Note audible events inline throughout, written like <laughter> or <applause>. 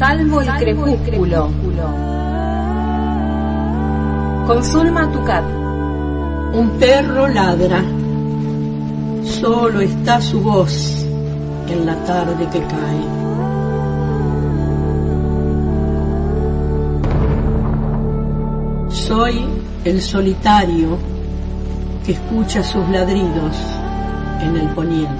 Salvo el crepúsculo. Con Zulma Tucat. Un perro ladra. Solo está su voz en la tarde que cae. Soy el solitario que escucha sus ladridos en el poniente.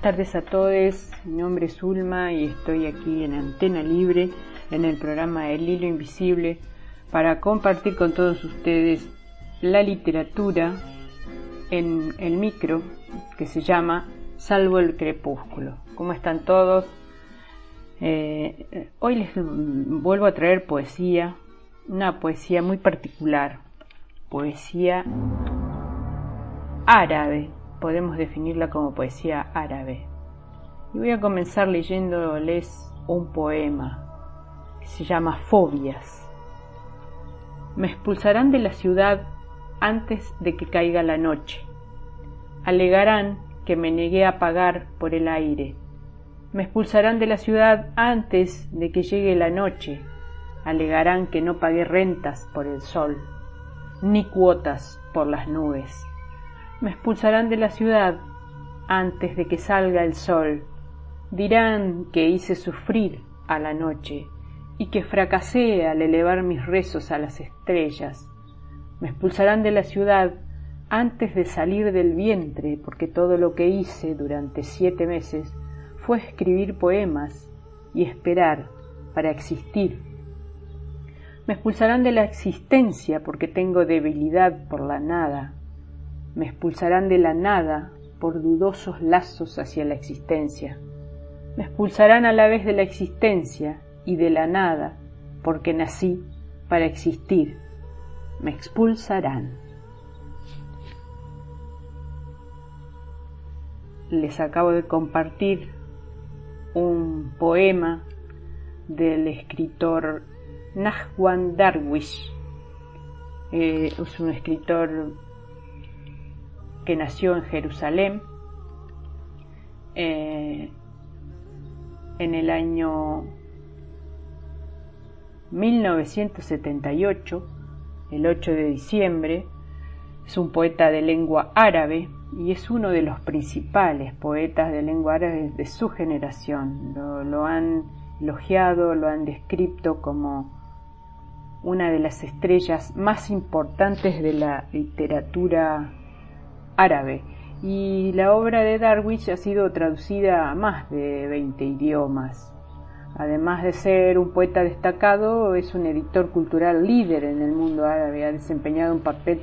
Buenas tardes a todos, mi nombre es Ulma y estoy aquí en Antena Libre en el programa El Hilo Invisible para compartir con todos ustedes la literatura en el micro que se llama Salvo el Crepúsculo. ¿Cómo están todos? Eh, hoy les vuelvo a traer poesía, una poesía muy particular, poesía árabe, podemos definirla como poesía árabe. Y voy a comenzar leyéndoles un poema que se llama Fobias. Me expulsarán de la ciudad antes de que caiga la noche. Alegarán que me negué a pagar por el aire. Me expulsarán de la ciudad antes de que llegue la noche. Alegarán que no pagué rentas por el sol, ni cuotas por las nubes me expulsarán de la ciudad antes de que salga el sol. Dirán que hice sufrir a la noche y que fracasé al elevar mis rezos a las estrellas. Me expulsarán de la ciudad antes de salir del vientre, porque todo lo que hice durante siete meses fue escribir poemas y esperar para existir. Me expulsarán de la existencia porque tengo debilidad por la nada me expulsarán de la nada por dudosos lazos hacia la existencia. Me expulsarán a la vez de la existencia y de la nada, porque nací para existir. Me expulsarán. Les acabo de compartir un poema del escritor Nahwan Darwish. Eh, es un escritor que nació en Jerusalén eh, en el año 1978, el 8 de diciembre. Es un poeta de lengua árabe y es uno de los principales poetas de lengua árabe de su generación. Lo, lo han elogiado, lo han descrito como una de las estrellas más importantes de la literatura árabe y la obra de Darwish ha sido traducida a más de 20 idiomas. Además de ser un poeta destacado, es un editor cultural líder en el mundo árabe, ha desempeñado un papel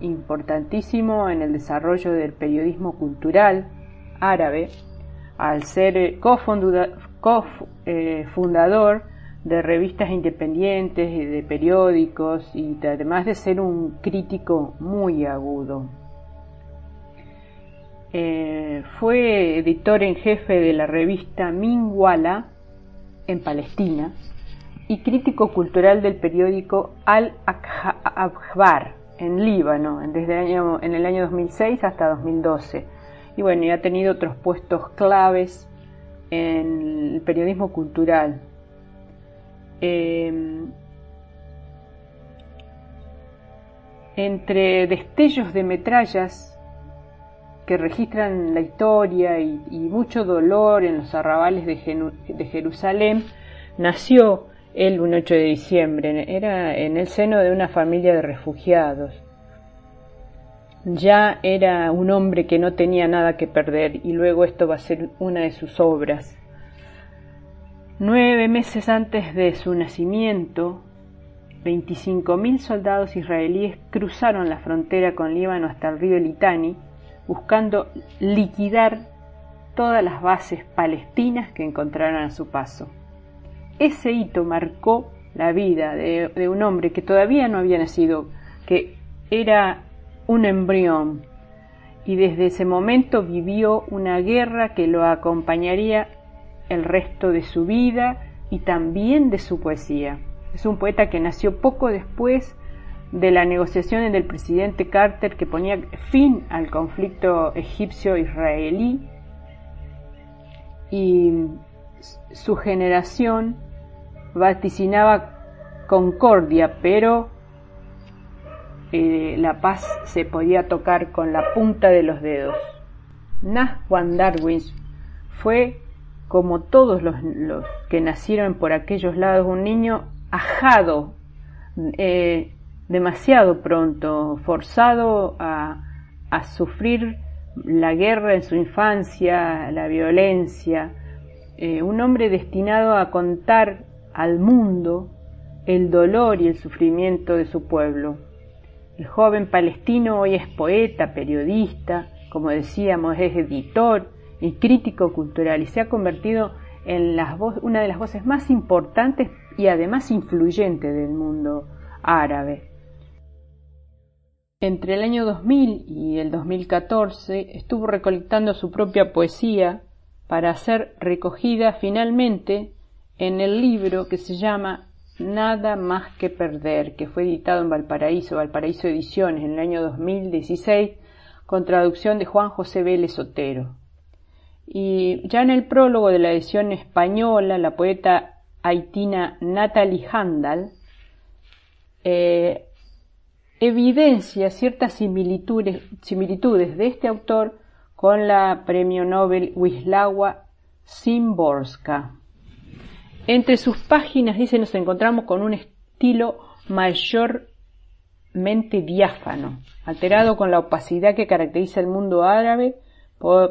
importantísimo en el desarrollo del periodismo cultural árabe, al ser cofundador de revistas independientes y de periódicos y además de ser un crítico muy agudo. Eh, fue editor en jefe de la revista Minwala en Palestina y crítico cultural del periódico Al-Akhbar en Líbano desde el año, en el año 2006 hasta 2012. Y bueno, y ha tenido otros puestos claves en el periodismo cultural. Em, entre destellos de metrallas que registran la historia y, mucho dolor en los arrabales de, Jerusalén, nació el 8 de diciembre. Era en el seno de una familia de refugiados. Ya era un hombre que no tenía nada que perder y luego esto va a ser una de sus obras. Nueve meses antes de su nacimiento, 25.000 soldados israelíes cruzaron la frontera con Líbano hasta el río Litani buscando liquidar todas las bases palestinas que encontraron a su paso. Ese hito marcó la vida de, de un hombre que todavía no había nacido, que era un embrión, y desde ese momento vivió una guerra que lo acompañaría el resto de su vida y también de su poesía. Es un poeta que nació poco después de la negociación del presidente Carter que ponía fin al conflicto egipcio-israelí y su generación vaticinaba concordia, pero eh, la paz se podía tocar con la punta de los dedos. Juan Darwin fue, como todos los, que nacieron por aquellos lados, un niño ajado, eh, demasiado pronto, forzado a, sufrir la guerra en su infancia, la violencia, eh, un hombre destinado a contar al mundo el dolor y el sufrimiento de su pueblo. El joven palestino hoy es poeta, periodista, como decíamos, es editor y crítico cultural y se ha convertido en una de las voces más importantes y además influyentes del mundo árabe. Entre el año 2000 y el 2014 estuvo recolectando su propia poesía para ser recogida finalmente en el libro que se llama Nada más que perder, que fue editado en Valparaíso, Valparaíso Ediciones, en el año 2016, con traducción de Juan José Vélez Otero. Y ya en el prólogo de la edición española, la poeta haitina Natalie Handal eh, evidencia ciertas similitudes, de este autor con la premio Nobel Wisława Szymborska. Entre sus páginas, dice, nos encontramos con un estilo mayormente diáfano, alterado con la opacidad que caracteriza el mundo árabe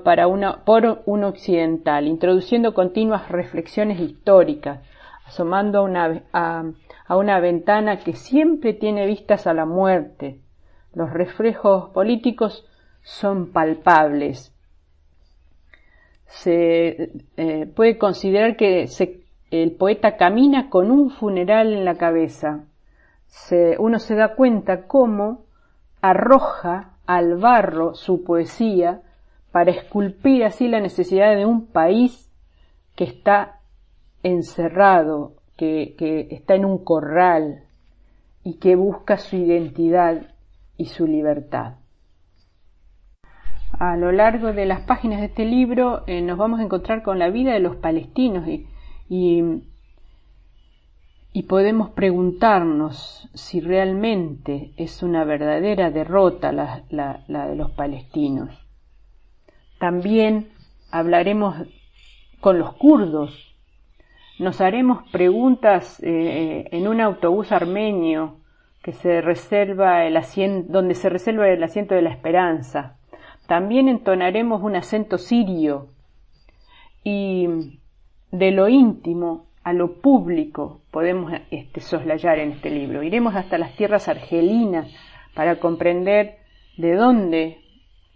para por un occidental, introduciendo continuas reflexiones históricas, asomando a una, a una ventana que siempre tiene vistas a la muerte. Los reflejos políticos son palpables. Se eh, puede considerar que el poeta camina con un funeral en la cabeza. uno se da cuenta cómo arroja al barro su poesía para esculpir así la necesidad de un país que está encerrado, que, que está en un corral y que busca su identidad y su libertad. A lo largo de las páginas de este libro eh, nos vamos a encontrar con la vida de los palestinos y y, podemos preguntarnos si realmente es una verdadera derrota la, de los palestinos. También hablaremos con los kurdos, nos haremos preguntas eh, en un autobús armenio que se reserva el asiento, donde se reserva el asiento de la esperanza. También entonaremos un acento sirio y de lo íntimo a lo público podemos este, soslayar en este libro. Iremos hasta las tierras argelinas para comprender de dónde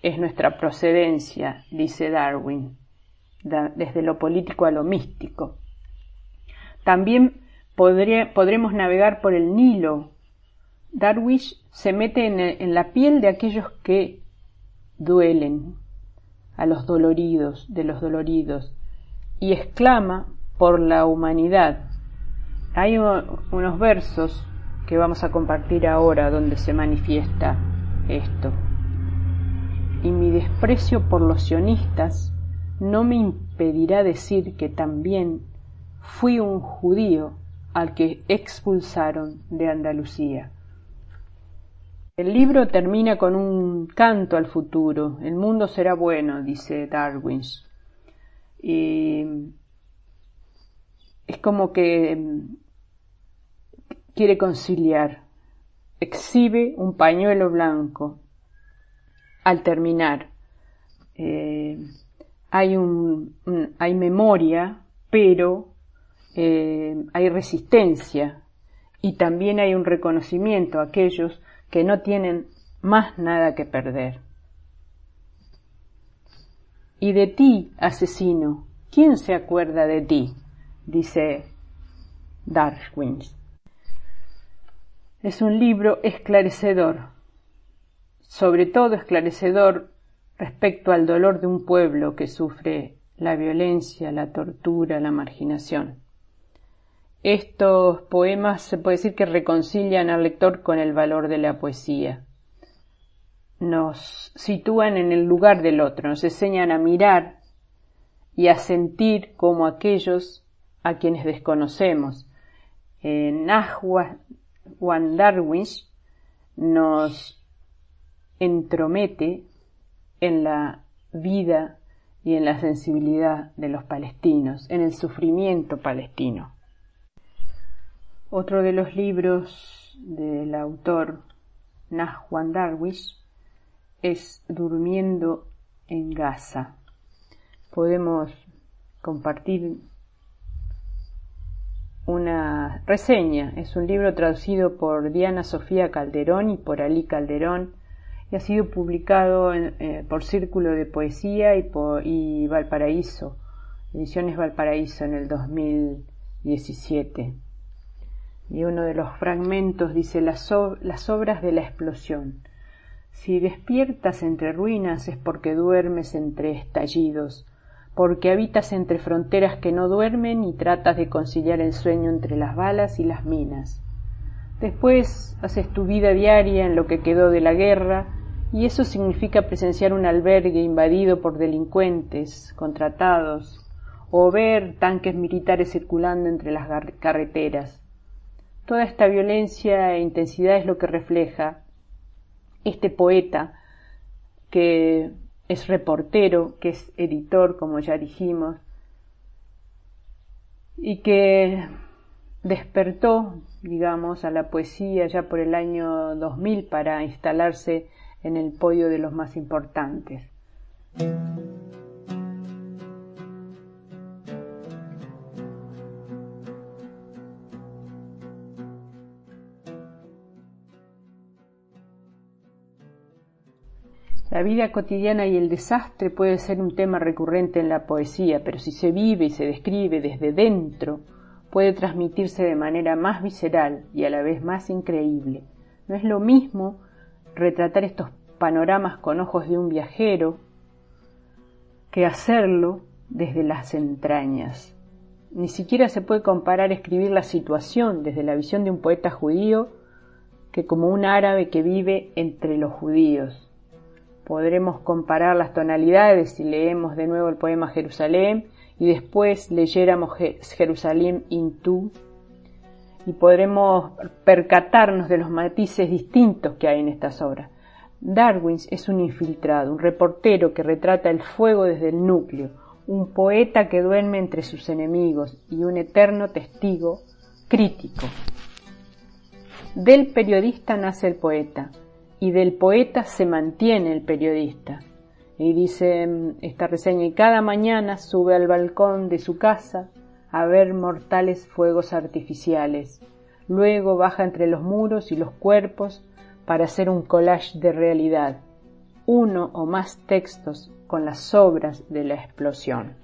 es nuestra procedencia, dice Darwin, desde lo político a lo místico. También podremos navegar por el Nilo. Darwin se mete en la piel de aquellos que duelen, a los doloridos, de los doloridos, y exclama por la humanidad. Hay unos versos que vamos a compartir ahora donde se manifiesta esto. Y mi desprecio por los sionistas no me impedirá decir que también fui un judío al que expulsaron de Andalucía. El libro termina con un canto al futuro. El mundo será bueno, dice Darwin. Y es como que mm, quiere conciliar. Exhibe un pañuelo blanco. Al terminar, eh, hay, un, hay memoria, pero eh, hay resistencia y también hay un reconocimiento a aquellos que no tienen más nada que perder. Y de ti, asesino, ¿quién se acuerda de ti? dice Darwin. Es un libro esclarecedor, sobre todo esclarecedor respecto al dolor de un pueblo que sufre la violencia, la tortura, la marginación. Estos poemas se puede decir que reconcilian al lector con el valor de la poesía. Nos sitúan en el lugar del otro, nos enseñan a mirar y a sentir como aquellos a quienes desconocemos. En Juan Darwin nos entromete en la vida y en la sensibilidad de los palestinos, en el sufrimiento palestino. Otro de los libros del autor Juan Darwish es Durmiendo en Gaza. Podemos compartir una reseña. Es un libro traducido por Diana Sofía Calderón y por Ali Calderón y ha sido publicado eh, por Círculo de Poesía y, y Valparaíso, Ediciones Valparaíso en el 2017. Y uno de los fragmentos dice las, las obras de la explosión. Si despiertas entre ruinas es porque duermes entre estallidos, porque habitas entre fronteras que no duermen y tratas de conciliar el sueño entre las balas y las minas. Después haces tu vida diaria en lo que quedó de la guerra, y eso significa presenciar un albergue invadido por delincuentes, contratados, o ver tanques militares circulando entre las carreteras. Toda esta violencia e intensidad es lo que refleja este poeta que es reportero, que es editor, como ya dijimos, y que despertó, digamos, a la poesía ya por el año 2000 para instalarse en el podio de los más importantes. La vida cotidiana y el desastre puede ser un tema recurrente en la poesía, pero si se vive y se describe desde dentro, puede transmitirse de manera más visceral y a la vez más increíble. No es lo mismo retratar estos panoramas con ojos de un viajero que hacerlo desde las entrañas. Ni siquiera se puede comparar escribir la situación desde la visión de un poeta judío que como un árabe que vive entre los judíos podremos comparar las tonalidades si leemos de nuevo el poema Jerusalén y después leyéramos Jerusalén in tú y podremos percatarnos de los matices distintos que hay en estas obras. Darwin es un infiltrado, un reportero que retrata el fuego desde el núcleo, un poeta que duerme entre sus enemigos y un eterno testigo crítico. Del periodista nace el poeta, y del poeta se mantiene el periodista. Y dice mm, esta reseña, y cada mañana sube al balcón de su casa a ver mortales fuegos artificiales. Luego baja entre los muros y los cuerpos para hacer un collage de realidad, uno o más textos con las sobras de la explosión.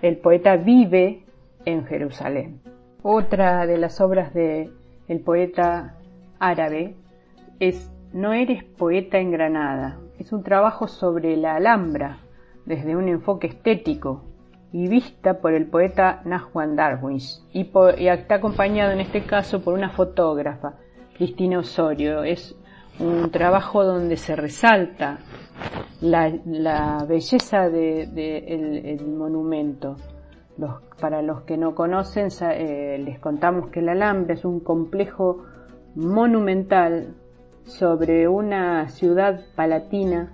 El poeta vive en Jerusalén. Otra de las obras de el poeta árabe es No eres poeta en Granada. Es un trabajo sobre la Alhambra desde un enfoque estético y vista por el poeta Nahwan Darwin y, está acompañado en este caso por una fotógrafa, Cristina Osorio. Es un trabajo donde se resalta la, belleza del de, monumento. para los que no conocen, eh, les contamos que la Alhambra es un complejo monumental sobre una ciudad palatina,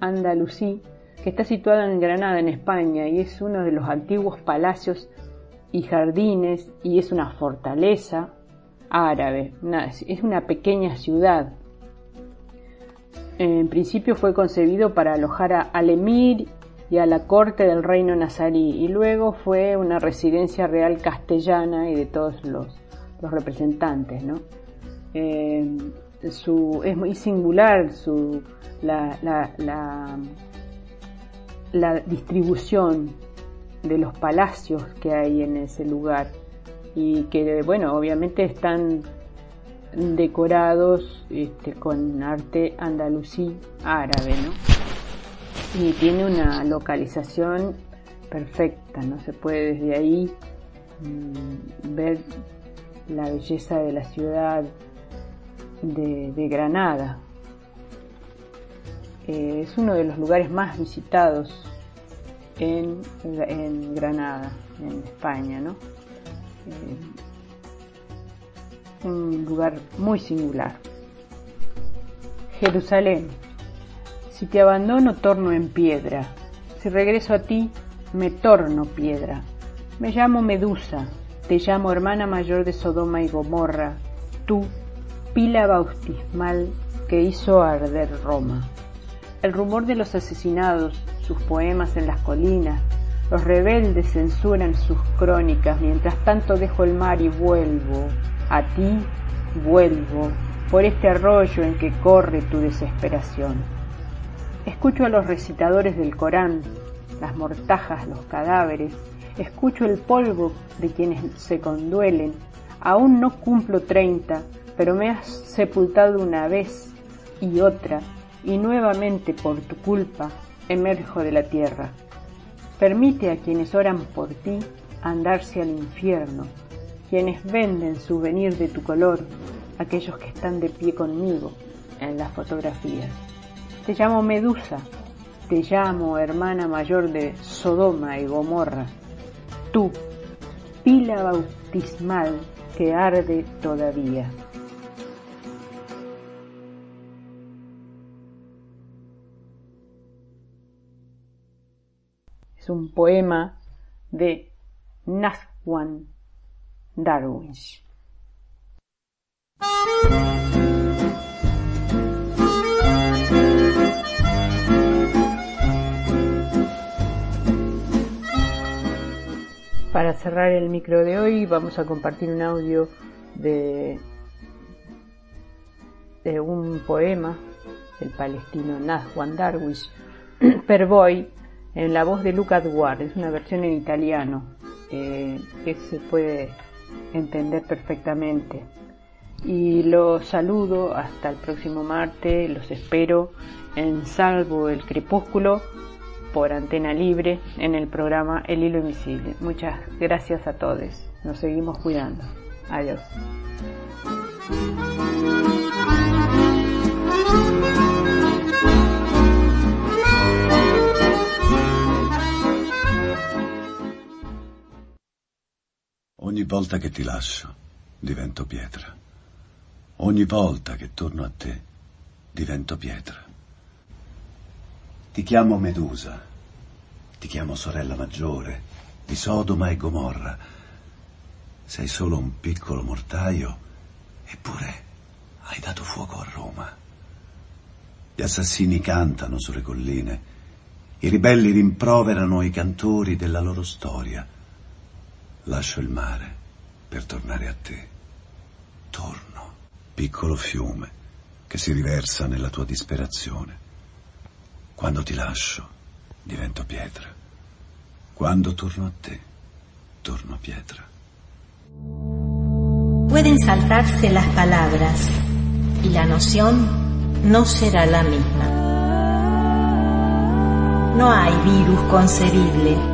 andalusí, que está situada en Granada, en España, y es uno de los antiguos palacios y jardines, y es una fortaleza árabe, es una pequeña ciudad. En principio fue concebido para alojar a, al emir y a la corte del reino nazarí, y luego fue una residencia real castellana y de todos los, representantes, ¿no? Eh, es muy singular su, la, la distribución de los palacios que hay en ese lugar y que, bueno, obviamente están decorados este, con arte andalusí árabe, ¿no? Y tiene una localización perfecta, no se puede desde ahí mm, ver la belleza de la ciudad de, Granada. Eh, es uno de los lugares más visitados en, Granada, en España, ¿no? Eh, un lugar muy singular. Jerusalén. Si te abandono, torno en piedra. Si regreso a ti, me torno piedra. Me llamo Medusa, te llamo hermana mayor de Sodoma y Gomorra, tú, pila bautismal que hizo arder Roma. El rumor de los asesinados, sus poemas en las colinas, los rebeldes censuran sus crónicas, mientras tanto dejo el mar y vuelvo, a ti vuelvo, por este arroyo en que corre tu desesperación. Escucho a los recitadores del Corán, las mortajas, los cadáveres, escucho el polvo de quienes se conduelen. Aún no cumplo treinta, pero me has sepultado una vez y otra, y nuevamente por tu culpa emerjo de la tierra. Permite a quienes oran por ti andarse al infierno, quienes venden souvenir de tu color, aquellos que están de pie conmigo en las fotografías. Te llamo Medusa, te llamo hermana mayor de Sodoma y Gomorra, tú, pila bautismal que arde todavía. Es un poema de Nazwan Darwish. Para cerrar el micro de hoy vamos a compartir un audio de, un poema del palestino Nazwan Darwish, <clears throat> Perboy, en la voz de Luca Ward, es una versión en italiano eh, que se puede entender perfectamente. Y los saludo hasta el próximo martes, los espero en Salvo el Crepúsculo por Antena Libre en el programa El Hilo Invisible. Muchas gracias a todos. Nos seguimos cuidando. Adiós. Ogni volta che ti lascio, divento pietra. Ogni volta che torno a te, divento pietra. Ti chiamo Medusa, ti chiamo sorella maggiore di Sodoma e Gomorra. Sei solo un piccolo mortaio, eppure hai dato fuoco a Roma. Gli assassini cantano sulle colline, i ribelli rimproverano i cantori della loro storia. Lascio il mare per tornare a te. Torno, piccolo fiume che si riversa nella tua disperazione. Quando ti lascio, divento pietra. Cuando torno a te, torno pietra. Pueden saltarse las palabras y la noción no será la misma. No hay virus concebible